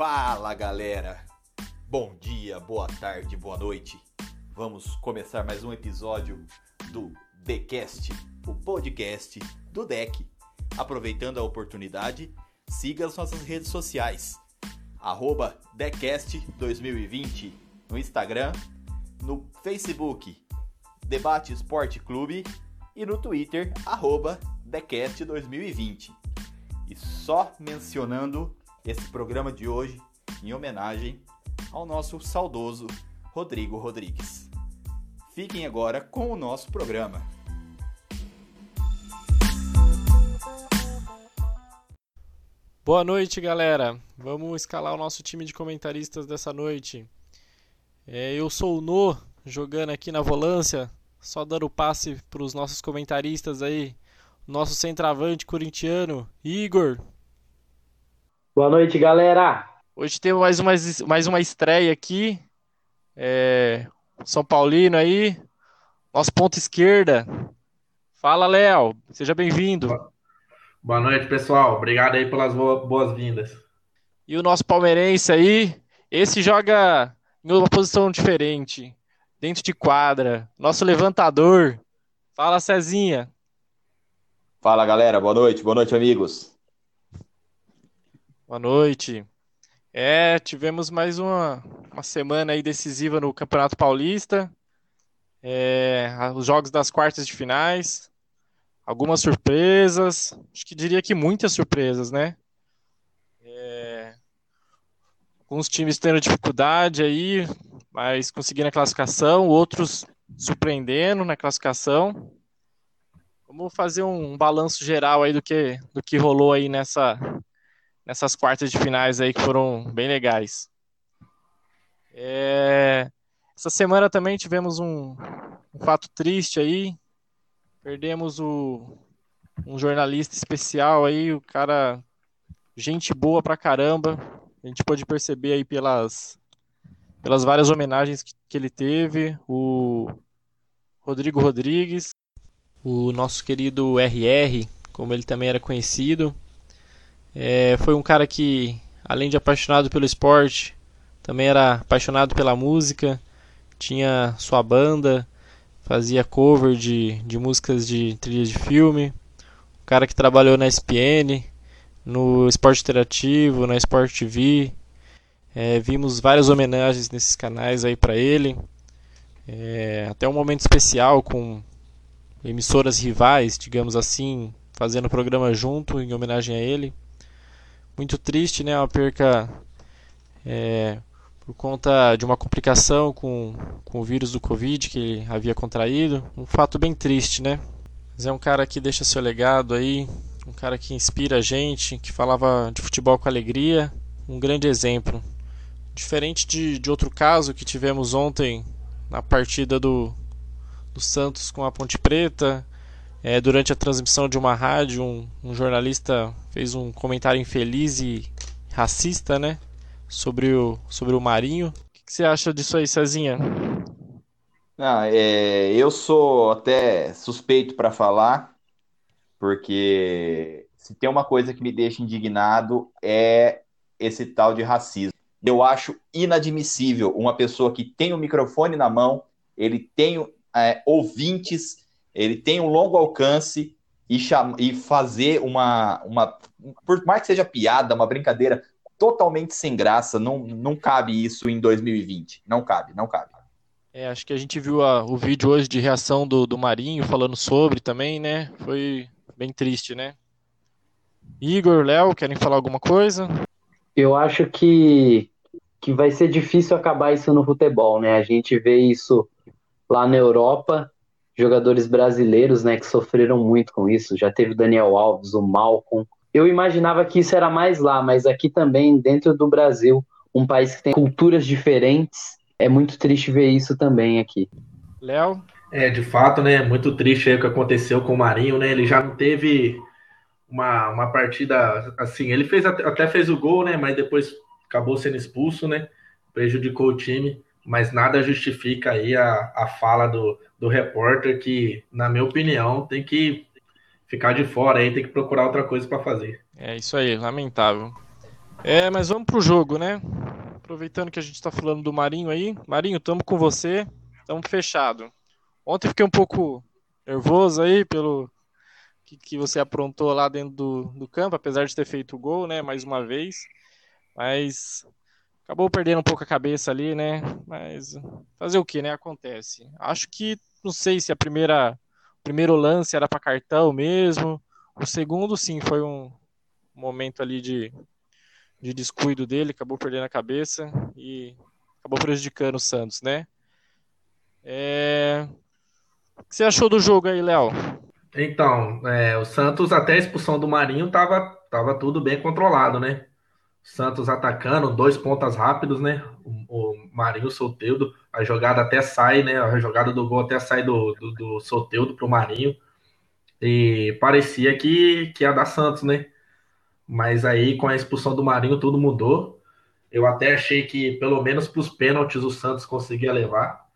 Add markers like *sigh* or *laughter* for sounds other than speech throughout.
Fala galera! Bom dia, boa tarde, boa noite. Vamos começar mais um episódio do TheCast, o podcast do Deck. Aproveitando a oportunidade, siga as nossas redes sociais. Arroba TheCast2020 no Instagram, no Facebook Debate Esporte Clube e no Twitter, arroba TheCast2020. E só mencionando esse programa de hoje em homenagem ao nosso saudoso Rodrigo Rodrigues. Fiquem agora com o nosso programa. Boa noite, galera. Vamos escalar o nosso time de comentaristas dessa noite. É, eu sou o No, jogando aqui na volância, só dando passe para os nossos comentaristas aí. Nosso centroavante corintiano, Igor. Boa noite, galera. Hoje temos mais uma, mais uma estreia aqui. É, São Paulino aí. Nosso ponto esquerda. Fala, Léo. Seja bem-vindo. Boa noite, pessoal. Obrigado aí pelas boas-vindas. E o nosso palmeirense aí. Esse joga em uma posição diferente. Dentro de quadra. Nosso levantador. Fala, Cezinha. Fala, galera. Boa noite. Boa noite, amigos. Boa noite. É, tivemos mais uma, uma semana aí decisiva no Campeonato Paulista. É, os jogos das quartas de finais. Algumas surpresas. Acho que diria que muitas surpresas, né? É, alguns times tendo dificuldade aí, mas conseguindo a classificação. Outros surpreendendo na classificação. Vamos fazer um balanço geral aí do que, do que rolou aí nessa, nessas quartas de finais aí que foram bem legais. É... Essa semana também tivemos um, um, fato triste aí. Perdemos o, um jornalista especial aí, o cara, gente boa pra caramba. A gente pode perceber aí pelas, pelas várias homenagens que, que ele teve. O Rodrigo Rodrigues, o nosso querido RR, como ele também era conhecido. É, foi um cara que, além de apaixonado pelo esporte, também era apaixonado pela música, tinha sua banda, fazia cover de, de músicas de trilha de filme. Um cara que trabalhou na SPN, no Esporte Interativo, na Sport TV. É, vimos várias homenagens nesses canais aí para ele. É, até um momento especial com emissoras rivais, digamos assim, fazendo programa junto em homenagem a ele muito triste, né? Uma perca é, por conta de uma complicação com, com o vírus do Covid que ele havia contraído. Um fato bem triste, né? Mas é um cara que deixa seu legado aí, um cara que inspira a gente, que falava de futebol com alegria, um grande exemplo. Diferente de, de outro caso que tivemos ontem na partida do, do Santos com a Ponte Preta, é, durante a transmissão de uma rádio, um, um, jornalista fez um comentário infeliz e racista, né? Sobre o, sobre o Marinho. O que, que você acha disso aí, Cezinha? Não, é, eu sou até suspeito para falar, porque se tem uma coisa que me deixa indignado é esse tal de racismo. Eu acho inadmissível uma pessoa que tem o microfone na mão, ele tem é, ouvintes ele tem um longo alcance e, chama, e fazer uma, uma, por mais que seja piada, uma brincadeira totalmente sem graça, não, não cabe isso em 2020. Não cabe, não cabe. É, acho que a gente viu a, o vídeo hoje de reação do, do Marinho falando sobre também, né? Foi bem triste, né? Igor, Léo, querem falar alguma coisa? Eu acho que, que vai ser difícil acabar isso no futebol, né? A gente vê isso lá na Europa jogadores brasileiros, né, que sofreram muito com isso. Já teve o Daniel Alves, o Malcom. Eu imaginava que isso era mais lá, mas aqui também, dentro do Brasil, um país que tem culturas diferentes, é muito triste ver isso também aqui. Léo? É, de fato, né, muito triste aí o que aconteceu com o Marinho, né, ele já não teve uma, uma partida, assim, ele fez até fez o gol, né, mas depois acabou sendo expulso, né, prejudicou o time, mas nada justifica aí a, a fala do, do repórter que, na minha opinião, tem que ficar de fora aí, tem que procurar outra coisa para fazer. É isso aí, lamentável. É, mas vamos pro jogo, né? Aproveitando que a gente está falando do Marinho aí. Marinho, estamos com você. Estamos fechado. Ontem fiquei um pouco nervoso aí pelo que, que você aprontou lá dentro do, do campo, apesar de ter feito o gol, né? Mais uma vez. Mas acabou perdendo um pouco a cabeça ali, né? Mas fazer o que, né? Acontece. Acho que não sei se a primeira o primeiro lance era para cartão mesmo. O segundo, sim, foi um momento ali de de descuido dele, acabou perdendo a cabeça e acabou prejudicando o Santos, né? É... O que você achou do jogo aí, Léo? Então, é, o Santos, até a expulsão do Marinho, tava, tava tudo bem controlado, né? Santos atacando, dois pontas rápidos, né? O, o Marinho, Soteudo, a jogada até sai, né? A jogada do gol até sai do, do, do Soteudo pro Marinho. E parecia que, que ia dar Santos, né? Mas aí, com a expulsão do Marinho, tudo mudou. Eu até achei que, pelo menos para os pênaltis, o Santos conseguia levar.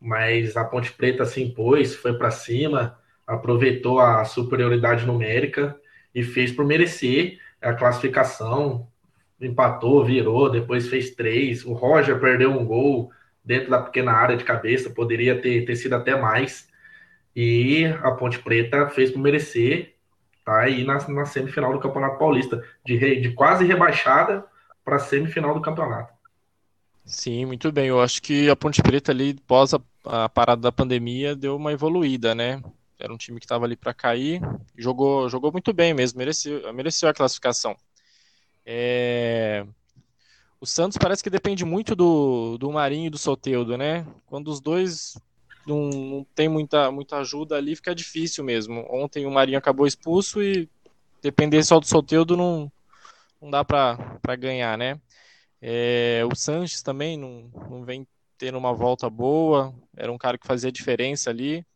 Mas a Ponte Preta se impôs, foi para cima, aproveitou a superioridade numérica e fez por merecer a classificação. Empatou, virou, depois fez três. O Roger perdeu um gol dentro da pequena área de cabeça, poderia ter, ter sido até mais. E a Ponte Preta fez por merecer tá aí na, na semifinal do Campeonato Paulista, de, re, de quase rebaixada para semifinal do campeonato. Sim, muito bem. Eu acho que a Ponte Preta ali, pós a, a parada da pandemia, deu uma evoluída, né? Era um time que estava ali para cair, jogou, jogou muito bem mesmo, mereceu, mereceu a classificação. É... O Santos parece que depende muito do, do Marinho e do Soteudo, né? Quando os dois não, não, tem muita, muita ajuda ali, fica difícil mesmo. Ontem o Marinho acabou expulso e depender só do Soteudo não, não dá para ganhar, né? É, o Sanches também não, não vem tendo uma volta boa, era um cara que fazia diferença ali.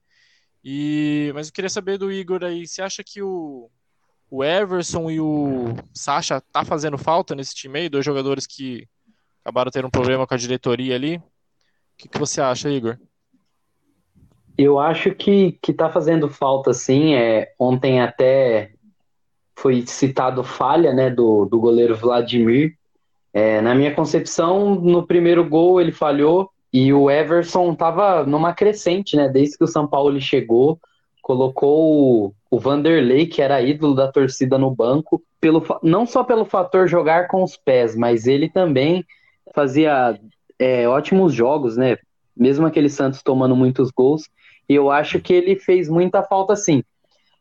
E, mas eu queria saber do Igor aí, você acha que o, o Everson e o Sacha tá fazendo falta nesse time aí, dois jogadores que acabaram tendo um problema com a diretoria ali? O que, que você acha, Igor? Eu acho que, que tá fazendo falta, sim. É, ontem até foi citado falha né, do, do goleiro Vladimir. É, na minha concepção, no primeiro gol ele falhou e o Everson estava numa crescente, né? Desde que o São Paulo chegou, colocou o, Vanderlei, que era ídolo da torcida, no banco, pelo, não só pelo fator jogar com os pés, mas ele também fazia é, ótimos jogos, né? Mesmo aquele Santos tomando muitos gols, e eu acho que ele fez muita falta sim.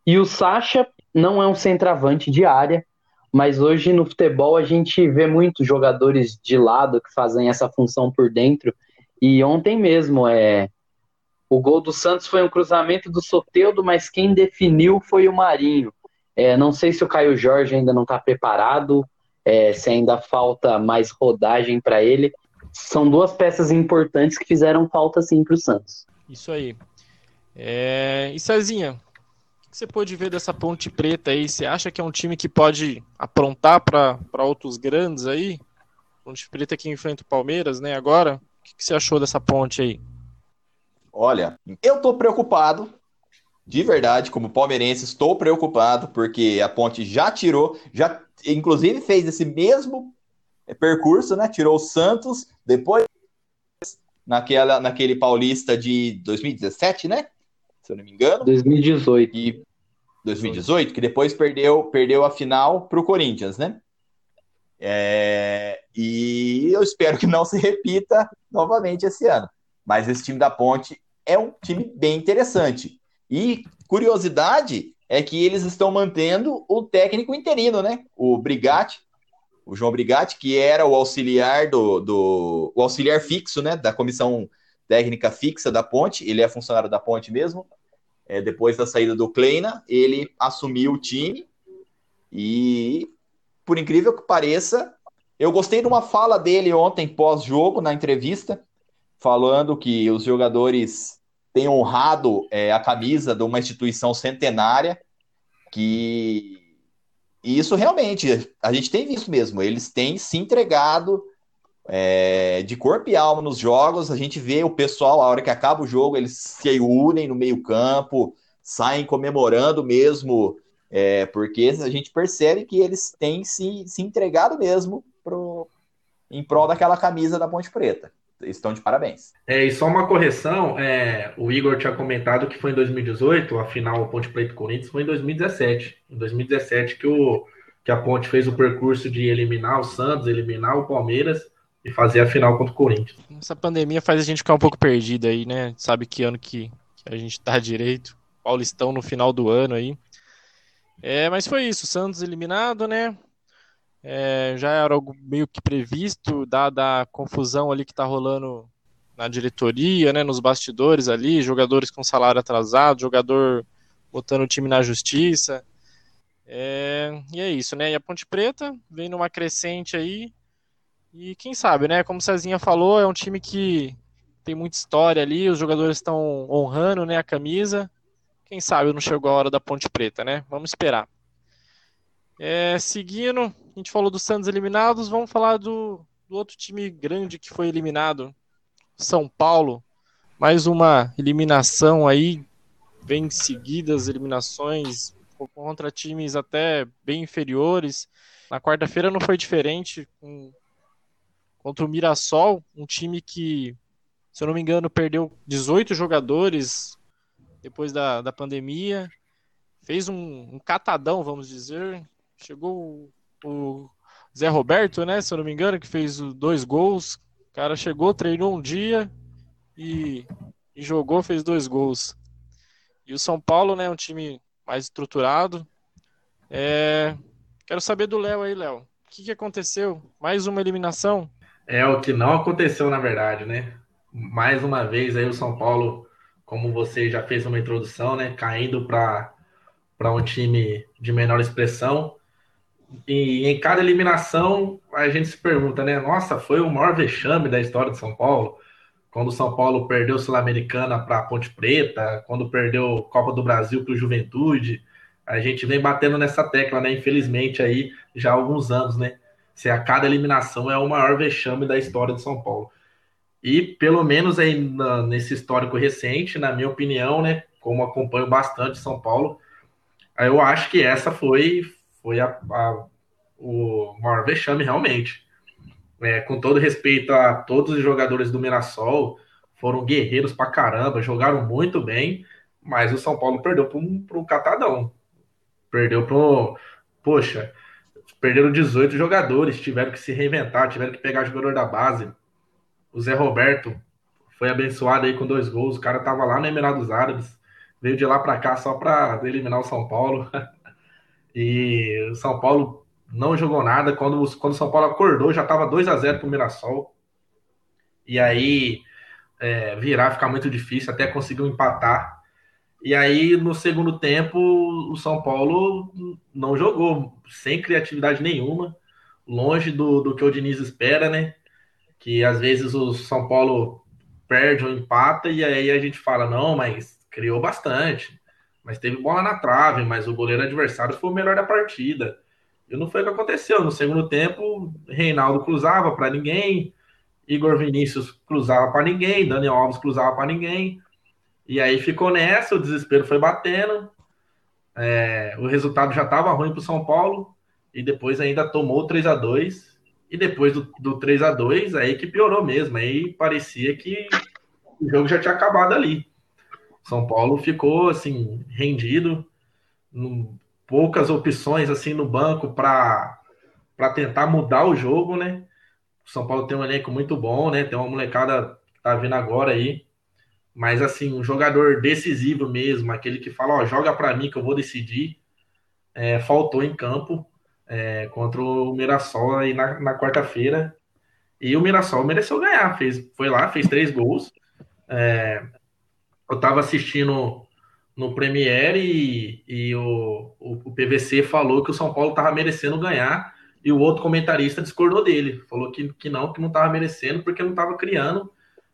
E o Sacha não é um centroavante de área, mas hoje no futebol a gente vê muitos jogadores de lado que fazem essa função por dentro. E ontem mesmo é o gol do Santos foi um cruzamento do Soteudo, mas quem definiu foi o Marinho. É, não sei se o Caio Jorge ainda não está preparado, é, se ainda falta mais rodagem para ele. São duas peças importantes que fizeram falta sim para o Santos. Isso aí. É... E Cezinha, o que você pode ver dessa Ponte Preta aí? Você acha que é um time que pode aprontar para outros grandes aí? Ponte Preta que enfrenta o Palmeiras, né? Agora, o que você achou dessa ponte aí? Olha, eu tô preocupado, de verdade, como palmeirense, estou preocupado, porque a ponte já tirou, já inclusive fez esse mesmo percurso, né? Tirou o Santos, depois naquela, naquele Paulista de 2017, né? se eu não me engano. 2018. E 2018, que depois perdeu, perdeu a final para o Corinthians, né? É, e eu espero que não se repita novamente esse ano. Mas esse time da Ponte é um time bem interessante. E curiosidade é que eles estão mantendo o técnico interino, né? O Brigatti, o João Brigatti, que era o auxiliar do, do o auxiliar fixo, né? Da comissão técnica fixa da Ponte. Ele é funcionário da Ponte mesmo é, depois da saída do Kleina, ele assumiu o time e, por incrível que pareça, eu gostei de uma fala dele ontem pós-jogo, na entrevista, falando que os jogadores têm honrado é, a camisa de uma instituição centenária, que e isso realmente, a gente tem visto mesmo, eles têm se entregado é, de corpo e alma nos jogos. A gente vê o pessoal, a hora que acaba o jogo, eles se unem no meio-campo, saem comemorando mesmo, é, porque a gente percebe que eles têm se, se entregado mesmo pro, em prol daquela camisa da Ponte Preta. Estão de parabéns. É, e só uma correção, é, o Igor tinha comentado que foi em 2018, a final Ponte Preta Corinthians foi em 2017. Em 2017 que, o, que a Ponte fez o percurso de eliminar o Santos, eliminar o Palmeiras e fazer a final contra o Corinthians. Essa pandemia faz a gente ficar um pouco perdido aí, né? Sabe que ano que, que a gente tá direito. Paulistão no final do ano aí. É, mas foi isso, Santos eliminado, né? É, já era algo meio que previsto, dada a confusão ali que tá rolando na diretoria, né, nos bastidores ali, jogadores com salário atrasado, jogador botando o time na justiça. É, e é isso, né? E a Ponte Preta vem numa crescente aí. E quem sabe, né? Como o Cezinha falou, é um time que tem muita história ali, os jogadores estão honrando né, a camisa. Quem sabe não chegou a hora da Ponte Preta, né? Vamos esperar. É, seguindo, a gente falou dos Santos eliminados, vamos falar do, do outro time grande que foi eliminado, São Paulo. Mais uma eliminação aí, bem seguidas eliminações contra times até bem inferiores. Na quarta-feira não foi diferente, com, contra o Mirassol, um time que, se eu não me engano, perdeu 18 jogadores, depois da, da pandemia. Fez um, um catadão, vamos dizer. Chegou o, Zé Roberto, né? Se eu não me engano, que fez dois gols. O cara chegou, treinou um dia e, e jogou, fez dois gols. E o São Paulo, né? Um time mais estruturado. É... Quero saber do Léo aí, Léo. O que, que aconteceu? Mais uma eliminação? É o que não aconteceu, na verdade, né? Mais uma vez aí o São Paulo como você já fez uma introdução, né, caindo para um time de menor expressão. E em cada eliminação a gente se pergunta, né, nossa, foi o maior vexame da história de São Paulo. Quando o São Paulo perdeu Sul-Americana para a Ponte Preta, quando perdeu Copa do Brasil para o Juventude, a gente vem batendo nessa tecla, né? Infelizmente aí já há alguns anos, né? Se a cada eliminação é o maior vexame da história de São Paulo. E pelo menos aí na, nesse histórico recente, na minha opinião, né, como acompanho bastante São Paulo, eu acho que essa foi, foi a, a o maior vexame realmente. É, com todo respeito a todos os jogadores do Mirassol, foram guerreiros pra caramba, jogaram muito bem, mas o São Paulo perdeu para um, um catadão. Perdeu para Poxa, perderam 18 jogadores, tiveram que se reinventar, tiveram que pegar jogador da base o Zé Roberto foi abençoado aí com dois gols. O cara tava lá no Emirados Árabes, veio de lá para cá só para eliminar o São Paulo. *laughs* e o São Paulo não jogou nada. Quando, quando o São Paulo acordou, já tava 2 a 0 pro Mirassol. E aí é, virar ficar muito difícil, até conseguiu empatar. E aí, no segundo tempo, o São Paulo não jogou, sem criatividade nenhuma, longe do, do que o Diniz espera, né? que às vezes o São Paulo perde ou empata e aí a gente fala, não, mas criou bastante, mas teve bola na trave, mas o goleiro adversário foi o melhor da partida. E não foi o que aconteceu. No segundo tempo, Reinaldo cruzava para ninguém, Igor Vinícius cruzava para ninguém, Daniel Alves cruzava para ninguém. E aí ficou nessa, o desespero foi batendo. É, o resultado já estava ruim para o São Paulo e depois ainda tomou 3 a 2 e depois do, do 3 a 2 aí que piorou mesmo. Aí parecia que o jogo já tinha acabado ali. São Paulo ficou assim, rendido, poucas opções assim no banco para tentar mudar o jogo, né? O São Paulo tem um elenco muito bom, né? Tem uma molecada que tá vindo agora aí. Mas assim, um jogador decisivo mesmo, aquele que fala, ó, joga para mim que eu vou decidir, é, faltou em campo é, contra o Mirassol aí na, na quarta-feira. E o Mirassol mereceu ganhar, fez, foi lá, fez três gols. É, eu estava assistindo no Premiere e, e o, o, o, PVC falou que o São Paulo estava merecendo ganhar e o outro comentarista discordou dele, falou que, que não, que não estava merecendo porque não estava criando.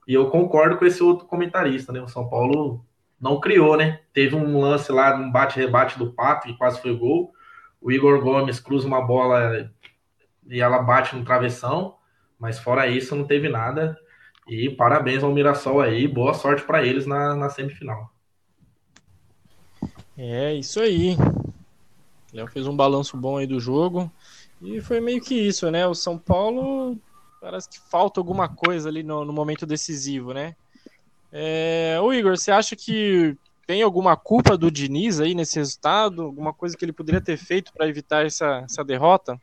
E eu concordo com esse outro comentarista, né? O São Paulo não criou, né? Teve um lance lá, um bate-rebate do Pato, que quase foi gol o Igor Gomes cruza uma bola e ela bate no travessão, mas fora isso não teve nada. E parabéns ao Mirassol aí, boa sorte para eles na, na semifinal. É isso aí. O Léo fez um balanço bom aí do jogo. E foi meio que isso, né? O São Paulo parece que falta alguma coisa ali no, no momento decisivo, né? É, o Igor, você acha que tem alguma culpa do Diniz aí nesse resultado? Alguma coisa que ele poderia ter feito para evitar essa, essa derrota?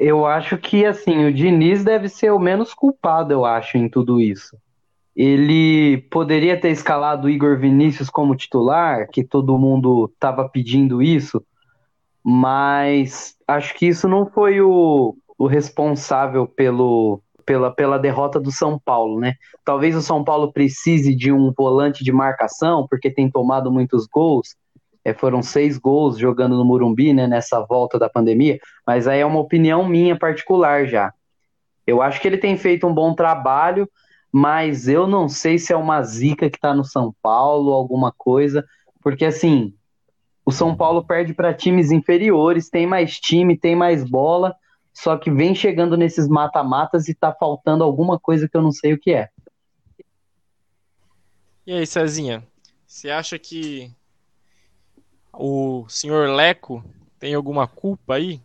Eu acho que assim, o Diniz deve ser o menos culpado, eu acho, em tudo isso. Ele poderia ter escalado o Igor Vinícius como titular, que todo mundo estava pedindo isso, mas acho que isso não foi o, o responsável pelo, pela, pela derrota do São Paulo, né? Talvez o São Paulo precise de um volante de marcação, porque tem tomado muitos gols. É, foram seis gols jogando no Murumbi, né, nessa volta da pandemia, mas aí é uma opinião minha particular já. Eu acho que ele tem feito um bom trabalho, mas eu não sei se é uma zica que tá no São Paulo, alguma coisa, porque assim, o São Paulo perde para times inferiores, tem mais time, tem mais bola, só que vem chegando nesses mata-matas e tá faltando alguma coisa que eu não sei o que é. E aí, Cezinha, você acha que o senhor Leco tem alguma culpa aí?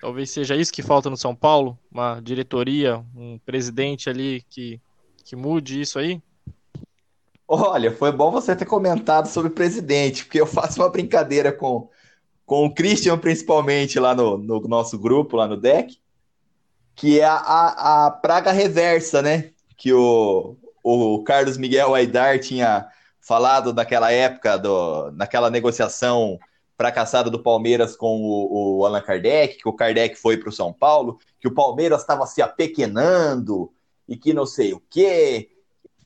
Talvez seja isso que falta no São Paulo? Uma diretoria, um presidente ali que, que mude isso aí? Olha, foi bom você ter comentado sobre presidente, porque eu faço uma brincadeira com, com o Christian, principalmente, lá no, no nosso grupo, lá no deck, que é a, a, a praga reversa, né? Que o, o Carlos Miguel Aidar tinha falado naquela época, do, naquela negociação fracassada do Palmeiras com o, o Allan Kardec, que o Kardec foi para o São Paulo, que o Palmeiras estava se apequenando e que não sei o quê.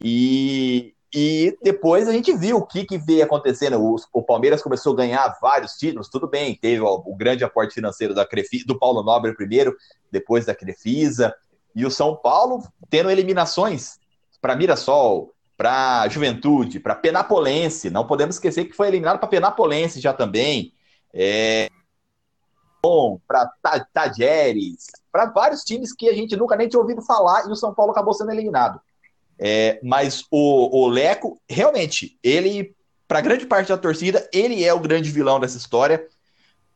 E, e depois a gente viu o que, que veio acontecendo. O, o, Palmeiras começou a ganhar vários títulos, tudo bem, teve o, grande aporte financeiro da Crefi, do Paulo Nobre primeiro, depois da Crefisa, e o São Paulo tendo eliminações para Mirassol, para Juventude, para Penapolense. Não podemos esquecer que foi eliminado para Penapolense já também. É, bom, para Tajeres, para vários times que a gente nunca nem tinha ouvido falar e o São Paulo acabou sendo eliminado. É, mas o, o Leco, realmente, ele, para grande parte da torcida, ele é o grande vilão dessa história,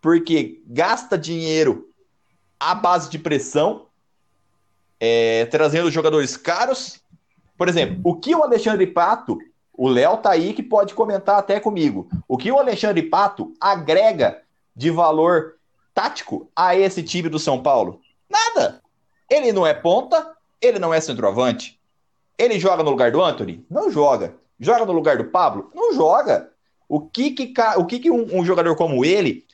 porque gasta dinheiro à base de pressão, é, trazendo jogadores caros. Por exemplo, o que o Alexandre Pato, o Léo tá aí que pode comentar até comigo, o que o Alexandre Pato agrega de valor tático a esse time do São Paulo? Nada. Ele não é ponta, ele não é centroavante, ele joga no lugar do Anthony? Não joga. Joga no lugar do Pablo? Não joga. O que que, o que, que um, um jogador como ele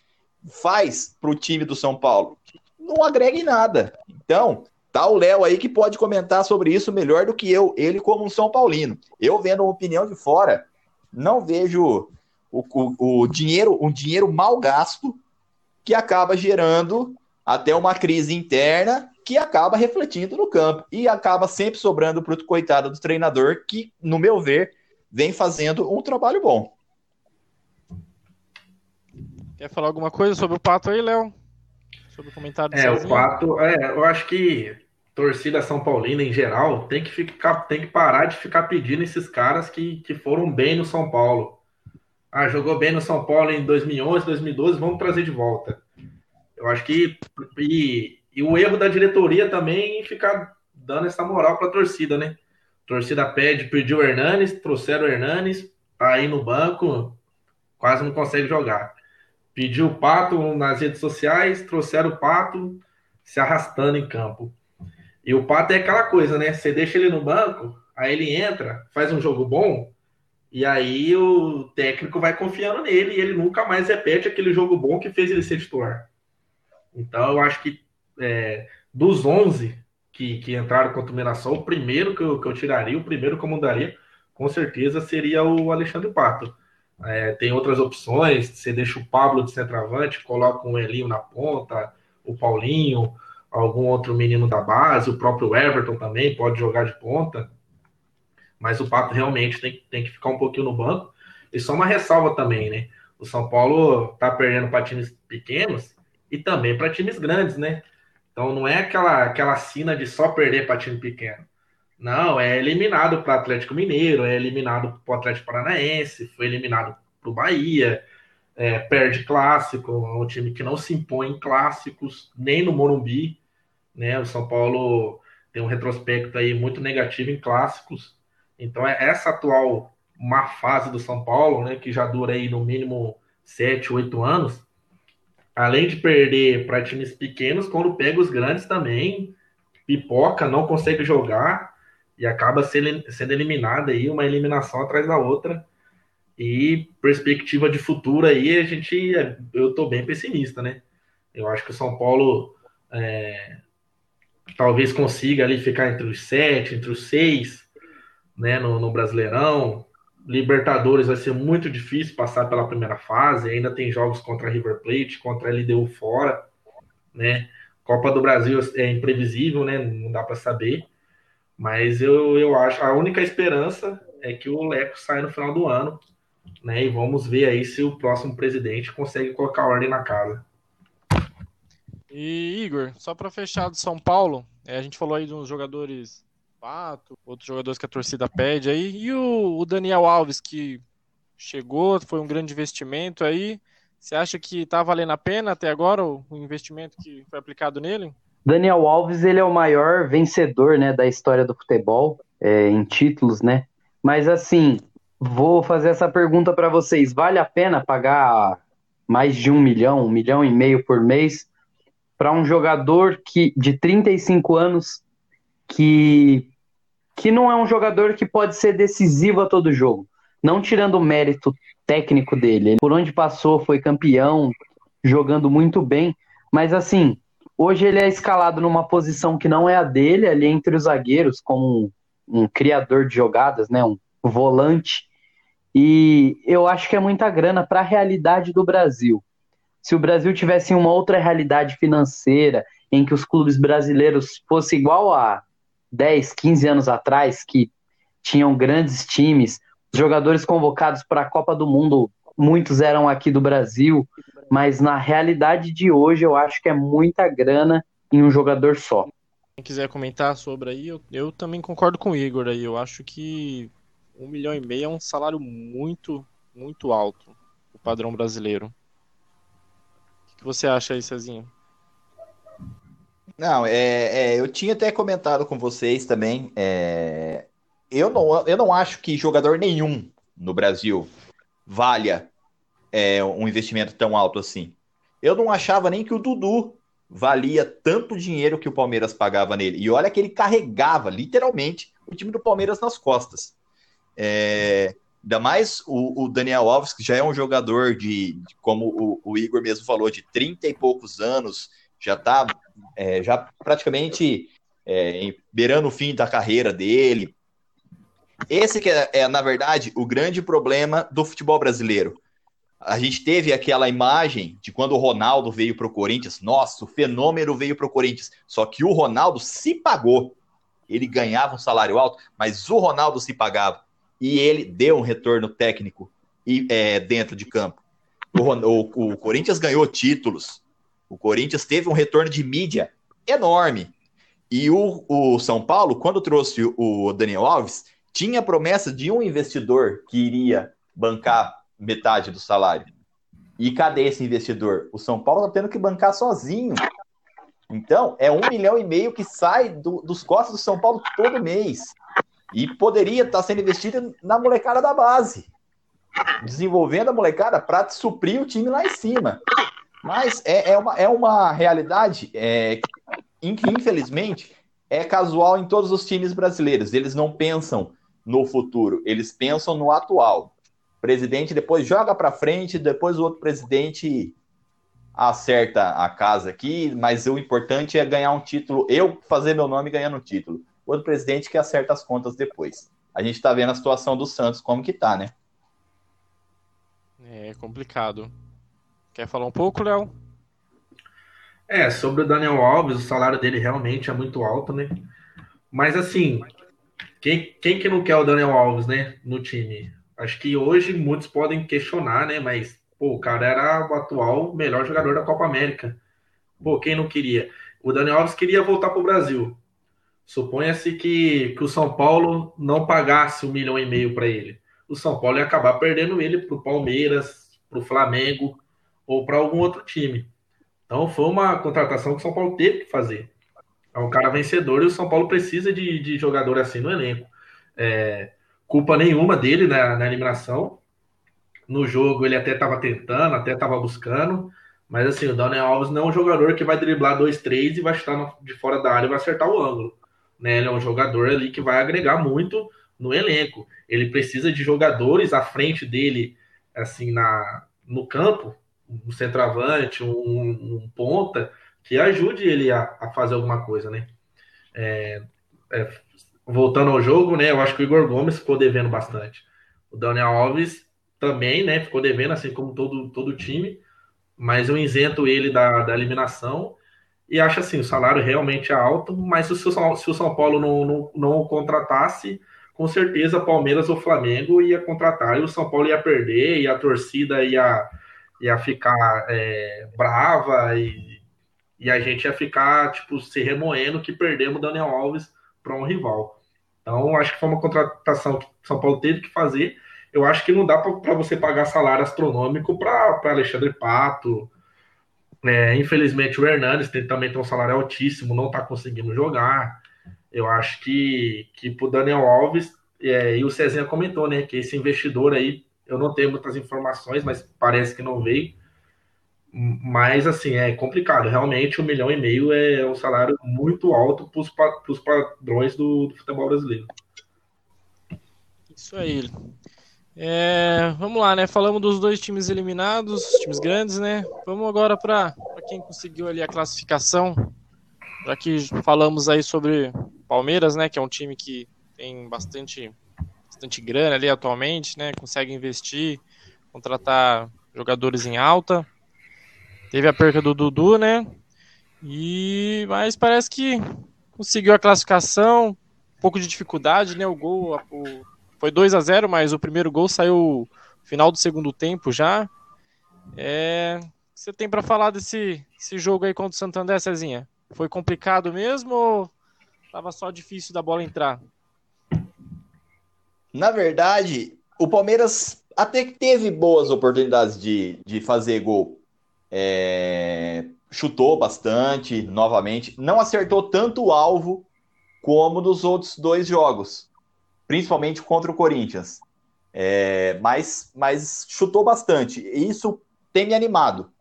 faz para o time do São Paulo? Não agrega em nada. Então, tá o Léo aí que pode comentar sobre isso melhor do que eu, ele como um São Paulino. Eu vendo uma opinião de fora, não vejo o, o, o dinheiro, um dinheiro mal gasto que acaba gerando até uma crise interna que acaba refletindo no campo e acaba sempre sobrando para o coitado do treinador, que, no meu ver, vem fazendo um trabalho bom. Quer falar alguma coisa sobre o Pato aí, Léo? Sobre o comentário do É, Cezinho? o Pato, é, eu acho que torcida São Paulina em geral tem que, ficar, tem que parar de ficar pedindo esses caras que, que foram bem no São Paulo. Ah, jogou bem no São Paulo em 2011, 2012, vamos trazer de volta. Eu acho que e, e o erro da diretoria também em ficar dando essa moral para a torcida, né? Torcida pede, pediu o Hernanes, trouxeram o Hernanes, tá aí no banco, quase não consegue jogar. Pediu o Pato nas redes sociais, trouxeram o Pato se arrastando em campo. E o Pato é aquela coisa, né? Você deixa ele no banco, aí ele entra, faz um jogo bom, e aí o técnico vai confiando nele e ele nunca mais repete aquele jogo bom que fez ele ser titular. Então eu acho que é, dos 11 que, que entraram contra o Mirassol, o primeiro que eu, que eu tiraria, o primeiro que eu mudaria, com certeza seria o Alexandre Pato. É, tem outras opções, você deixa o Pablo de centroavante, coloca um Elinho na ponta, o Paulinho, algum outro menino da base, o próprio Everton também pode jogar de ponta. Mas o Pato realmente tem, tem que ficar um pouquinho no banco. E só uma ressalva também, né? O São Paulo tá perdendo para times pequenos e também para times grandes, né? Então não é aquela, aquela cena de só perder para time pequeno. Não, é eliminado para Atlético Mineiro, é eliminado para Atlético Paranaense, foi eliminado para o Bahia. é, perde clássico, é um time que não se impõe em clássicos, nem no Morumbi, né? O São Paulo tem um retrospecto aí muito negativo em clássicos. Então, é essa atual má fase do São Paulo, né, que já dura aí no mínimo 7, 8 anos, além de perder para times pequenos, quando pega os grandes também, pipoca, não consegue jogar e acaba sendo, eliminada aí, uma eliminação atrás da outra. E perspectiva de futuro aí, a gente, eu tô bem pessimista, né? Eu acho que o São Paulo é, talvez consiga ali ficar entre os sete, entre os seis, né, no, no Brasileirão. Libertadores vai ser muito difícil passar pela primeira fase, ainda tem jogos contra River Plate, contra a LDU fora, né? Copa do Brasil é imprevisível, né? Não dá para saber. Mas eu, eu acho a única esperança é que o Leco saia no final do ano, né? E vamos ver aí se o próximo presidente consegue colocar ordem na casa. E Igor, só para fechar do São Paulo, é, a gente falou aí de uns jogadores fato, outros jogadores que a torcida pede aí, e o, o, Daniel Alves que chegou, foi um grande investimento aí. Você acha que tá valendo a pena até agora o, o investimento que foi aplicado nele? Daniel Alves ele é o maior vencedor, né, da história do futebol é, em títulos, né? Mas assim, vou fazer essa pergunta para vocês: vale a pena pagar mais de um milhão, um milhão e meio por mês para um jogador que de 35 anos que que não é um jogador que pode ser decisivo a todo jogo, não tirando o mérito técnico dele. Ele, por onde passou foi campeão, jogando muito bem, mas assim, hoje ele é escalado numa posição que não é a dele, ali entre os zagueiros, como um, um criador de jogadas, né, um volante. E eu acho que é muita grana para a realidade do Brasil. Se o Brasil tivesse uma outra realidade financeira, em que os clubes brasileiros fossem igual a 10, 15 anos atrás, que tinham grandes times, jogadores convocados para a Copa do Mundo, muitos eram aqui do Brasil, mas na realidade de hoje eu acho que é muita grana em um jogador só. Quem quiser comentar sobre aí, eu, eu também concordo com o Igor aí. Eu acho que um milhão e meio é um salário muito, muito alto, o padrão brasileiro que você acha aí, Cezinho? Não, é, é, eu tinha até comentado com vocês também. É, eu, não, eu não acho que jogador nenhum no Brasil valha é, um investimento tão alto assim. Eu não achava nem que o Dudu valia tanto dinheiro que o Palmeiras pagava nele. E olha que ele carregava, literalmente, o time do Palmeiras nas costas. É, Ainda mais o, o, Daniel Alves, que já é um jogador de, de como o, o, Igor mesmo falou, de 30 e poucos anos, já está é, já praticamente é, beirando o fim da carreira dele. Esse que é, é, na verdade, o grande problema do futebol brasileiro. A gente teve aquela imagem de quando o Ronaldo veio para o Corinthians. Nossa, o fenômeno veio para o Corinthians. Só que o Ronaldo se pagou. Ele ganhava um salário alto, mas o Ronaldo se pagava e ele deu um retorno técnico e, é, dentro de campo. O, o, o Corinthians ganhou títulos, o Corinthians teve um retorno de mídia enorme. E o, o São Paulo, quando trouxe o Daniel Alves, tinha a promessa de um investidor que iria bancar metade do salário. E cadê esse investidor? O São Paulo está tendo que bancar sozinho. Então, é um milhão e meio que sai do, dos costos do São Paulo todo mês. E poderia estar sendo investido na molecada da base, desenvolvendo a molecada para suprir o time lá em cima. Mas é, é, uma, é uma realidade é, em que, infelizmente, é casual em todos os times brasileiros. Eles não pensam no futuro, eles pensam no atual. O presidente depois joga para frente, depois o outro presidente acerta a casa aqui, mas o importante é ganhar um título, eu fazer meu nome ganhando um título outro presidente que acerta as contas depois. A gente está vendo a situação do Santos como que tá, né? É complicado. Quer falar um pouco, Léo? É, sobre o Daniel Alves, o salário dele realmente é muito alto, né? Mas assim, quem, quem que não quer o Daniel Alves, né, no time? Acho que hoje muitos podem questionar, né? Mas, pô, o cara era o atual melhor jogador da Copa América. Pô, quem não queria? O Daniel Alves queria voltar pro Brasil. Suponha-se que, que o São Paulo não pagasse um milhão e meio para ele. O São Paulo ia acabar perdendo ele para o Palmeiras, para o Flamengo ou para algum outro time. Então foi uma contratação que o São Paulo teve que fazer. É um cara vencedor e o São Paulo precisa de, de jogador assim no elenco. É, culpa nenhuma dele na, na eliminação. No jogo ele até estava tentando, até estava buscando, mas assim, o Daniel Alves não é um jogador que vai driblar dois, três e vai no, de fora da área e vai acertar o ângulo. Né? Ele é um jogador ali que vai agregar muito no elenco. Ele precisa de jogadores à frente dele, assim, na, no campo, um centroavante, um, um ponta, que ajude ele a, a, fazer alguma coisa, né? É, é, voltando ao jogo, né? Eu acho que o Igor Gomes ficou devendo bastante. O Daniel Alves também, né? Ficou devendo, assim como todo, todo time mas eu isento ele da, da eliminação e acho assim, o salário realmente é alto, mas se o, se o São Paulo não, não, não o contratasse, com certeza Palmeiras ou Flamengo ia contratar e o São Paulo ia perder e a torcida ia, ia ficar é, brava e, e a gente ia ficar tipo se remoendo que perdemos Daniel Alves para um rival. Então acho que foi uma contratação que São Paulo teve que fazer eu acho que não dá para você pagar salário astronômico para Alexandre Pato. É, infelizmente o Hernandes tem, também tem um salário altíssimo, não está conseguindo jogar. Eu acho que, que para o Daniel Alves, é, e o Cezinha comentou, né, que esse investidor aí, eu não tenho muitas informações, mas parece que não veio. Mas, assim, é complicado. Realmente, um milhão e meio é um salário muito alto para os padrões do, do futebol brasileiro. Isso aí. É, vamos lá, né? Falamos dos dois times eliminados, times grandes, né? Vamos agora para quem conseguiu ali a classificação. Já que falamos aí sobre Palmeiras, né? Que é um time que tem bastante, bastante grana ali atualmente, né? Consegue investir, contratar jogadores em alta. Teve a perca do Dudu, né? E mas parece que conseguiu a classificação, um pouco de dificuldade, né? O gol, o foi 2 a 0 mas o primeiro gol saiu final do segundo tempo já. É... Você tem para falar desse, desse jogo aí contra o Santander, Cezinha? Foi complicado mesmo ou tava só difícil da bola entrar? Na verdade, o Palmeiras até que teve boas oportunidades de, de fazer gol. É... Chutou bastante, novamente. Não acertou tanto o alvo como nos outros dois jogos principalmente contra o Corinthians. É, mas, mas chutou bastante. E isso tem me animado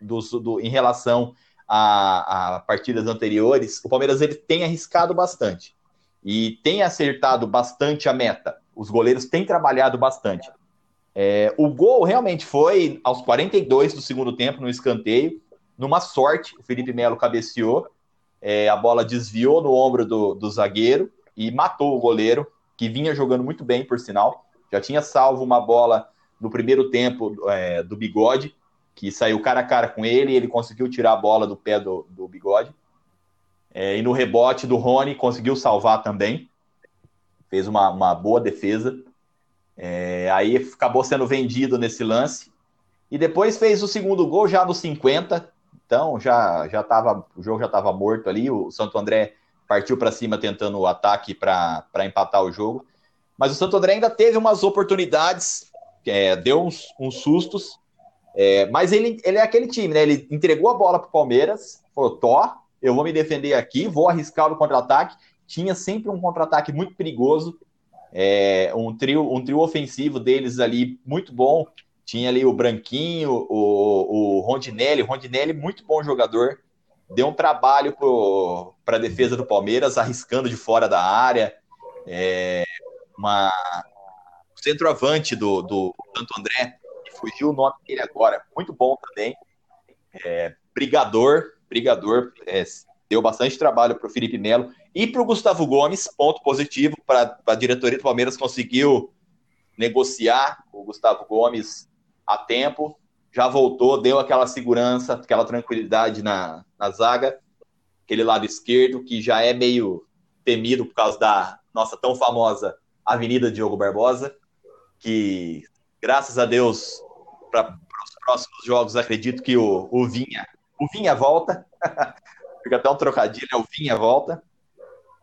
do, do, em relação a, a, partidas anteriores. O Palmeiras ele tem arriscado bastante e tem acertado bastante a meta. Os goleiros têm trabalhado bastante. É, o gol realmente foi aos 42 do segundo tempo, no escanteio. Numa sorte, o Felipe Melo cabeceou, é, a bola desviou no ombro do, do zagueiro e matou o goleiro que vinha jogando muito bem, por sinal. Já tinha salvo uma bola no primeiro tempo é, do Bigode, que saiu cara a cara com ele, ele conseguiu tirar a bola do pé do, do Bigode. É, e no rebote do Rony, conseguiu salvar também. Fez uma, uma boa defesa. É, aí acabou sendo vendido nesse lance. E depois fez o segundo gol já no 50. Então já já tava, o jogo já estava morto ali. O Santo André partiu para cima tentando o ataque para empatar o jogo. Mas o Santo André ainda teve umas oportunidades, é, deu uns, uns sustos, é, mas ele, ele é aquele time, né? Ele entregou a bola para o Palmeiras, falou: Tó, eu vou me defender aqui, vou arriscar o contra-ataque. Tinha sempre um contra-ataque muito perigoso, é, um, trio, um trio ofensivo deles ali muito bom. Tinha ali o Branquinho, o, o Rondinelli, o Rondinelli, muito bom jogador deu um trabalho para a defesa do Palmeiras, arriscando de fora da área. É, uma centroavante do, do Santo André, que fugiu o nome dele agora, muito bom também. É, brigador, brigador, é, deu bastante trabalho para o Felipe Melo e para o Gustavo Gomes, ponto positivo para a diretoria do Palmeiras conseguiu negociar o Gustavo Gomes a tempo, já voltou, deu aquela segurança, aquela tranquilidade na, na zaga, aquele lado esquerdo que já é meio temido por causa da nossa tão famosa Avenida Diogo Barbosa, que graças a Deus para os próximos jogos acredito que o, o Vinha, o Vinha volta, *laughs* fica até um trocadilho, né? o Vinha volta.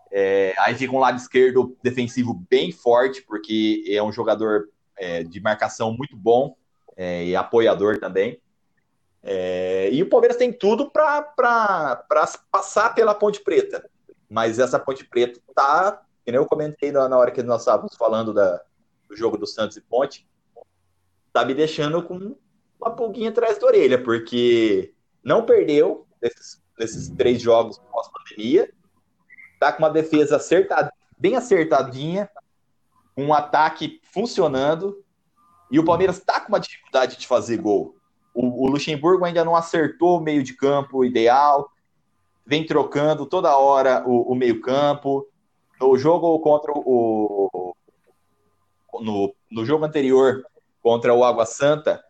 É, aí fica um lado esquerdo defensivo bem forte, porque é um jogador é, de marcação muito bom, é, e apoiador também. É, e o Palmeiras tem tudo para passar pela Ponte Preta. Mas essa Ponte Preta tá, como eu comentei na, na hora que nós estávamos falando da, do jogo do Santos e Ponte, tá me deixando com uma pulguinha atrás da orelha, porque não perdeu nesses, nesses três jogos pós-pandemia, tá com uma defesa acertada, bem acertadinha, um ataque funcionando, e o Palmeiras tá com uma dificuldade de fazer gol. O, o Luxemburgo ainda não acertou o meio de campo ideal, vem trocando toda hora o, o meio campo. No jogo contra o. No, no jogo anterior contra o Água Santa,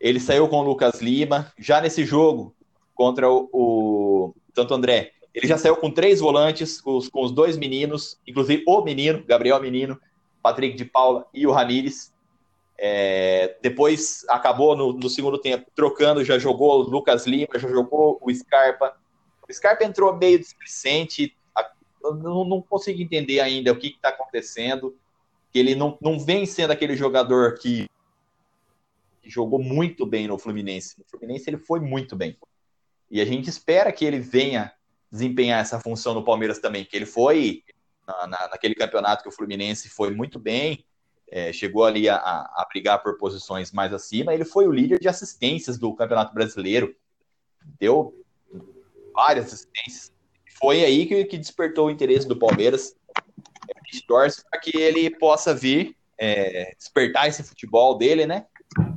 ele saiu com o Lucas Lima. Já nesse jogo contra o, o Santo André, ele já saiu com três volantes, com os, com os dois meninos, inclusive o menino, Gabriel Menino, Patrick de Paula e o Ramires. É, depois acabou no, no, segundo tempo trocando, já jogou o Lucas Lima, já jogou o Scarpa. O Scarpa entrou meio displicente, não, não consigo entender ainda o que está acontecendo. Que ele não, não vem sendo aquele jogador que, que jogou muito bem no Fluminense. No Fluminense ele foi muito bem. E a gente espera que ele venha desempenhar essa função no Palmeiras também, que ele foi na, na, naquele campeonato que o Fluminense foi muito bem, é, chegou ali a, a, brigar por posições mais acima. Ele foi o líder de assistências do Campeonato Brasileiro, deu várias assistências. Foi aí que, que despertou o interesse do Palmeiras. A gente torce para que ele possa vir é, despertar esse futebol dele, né?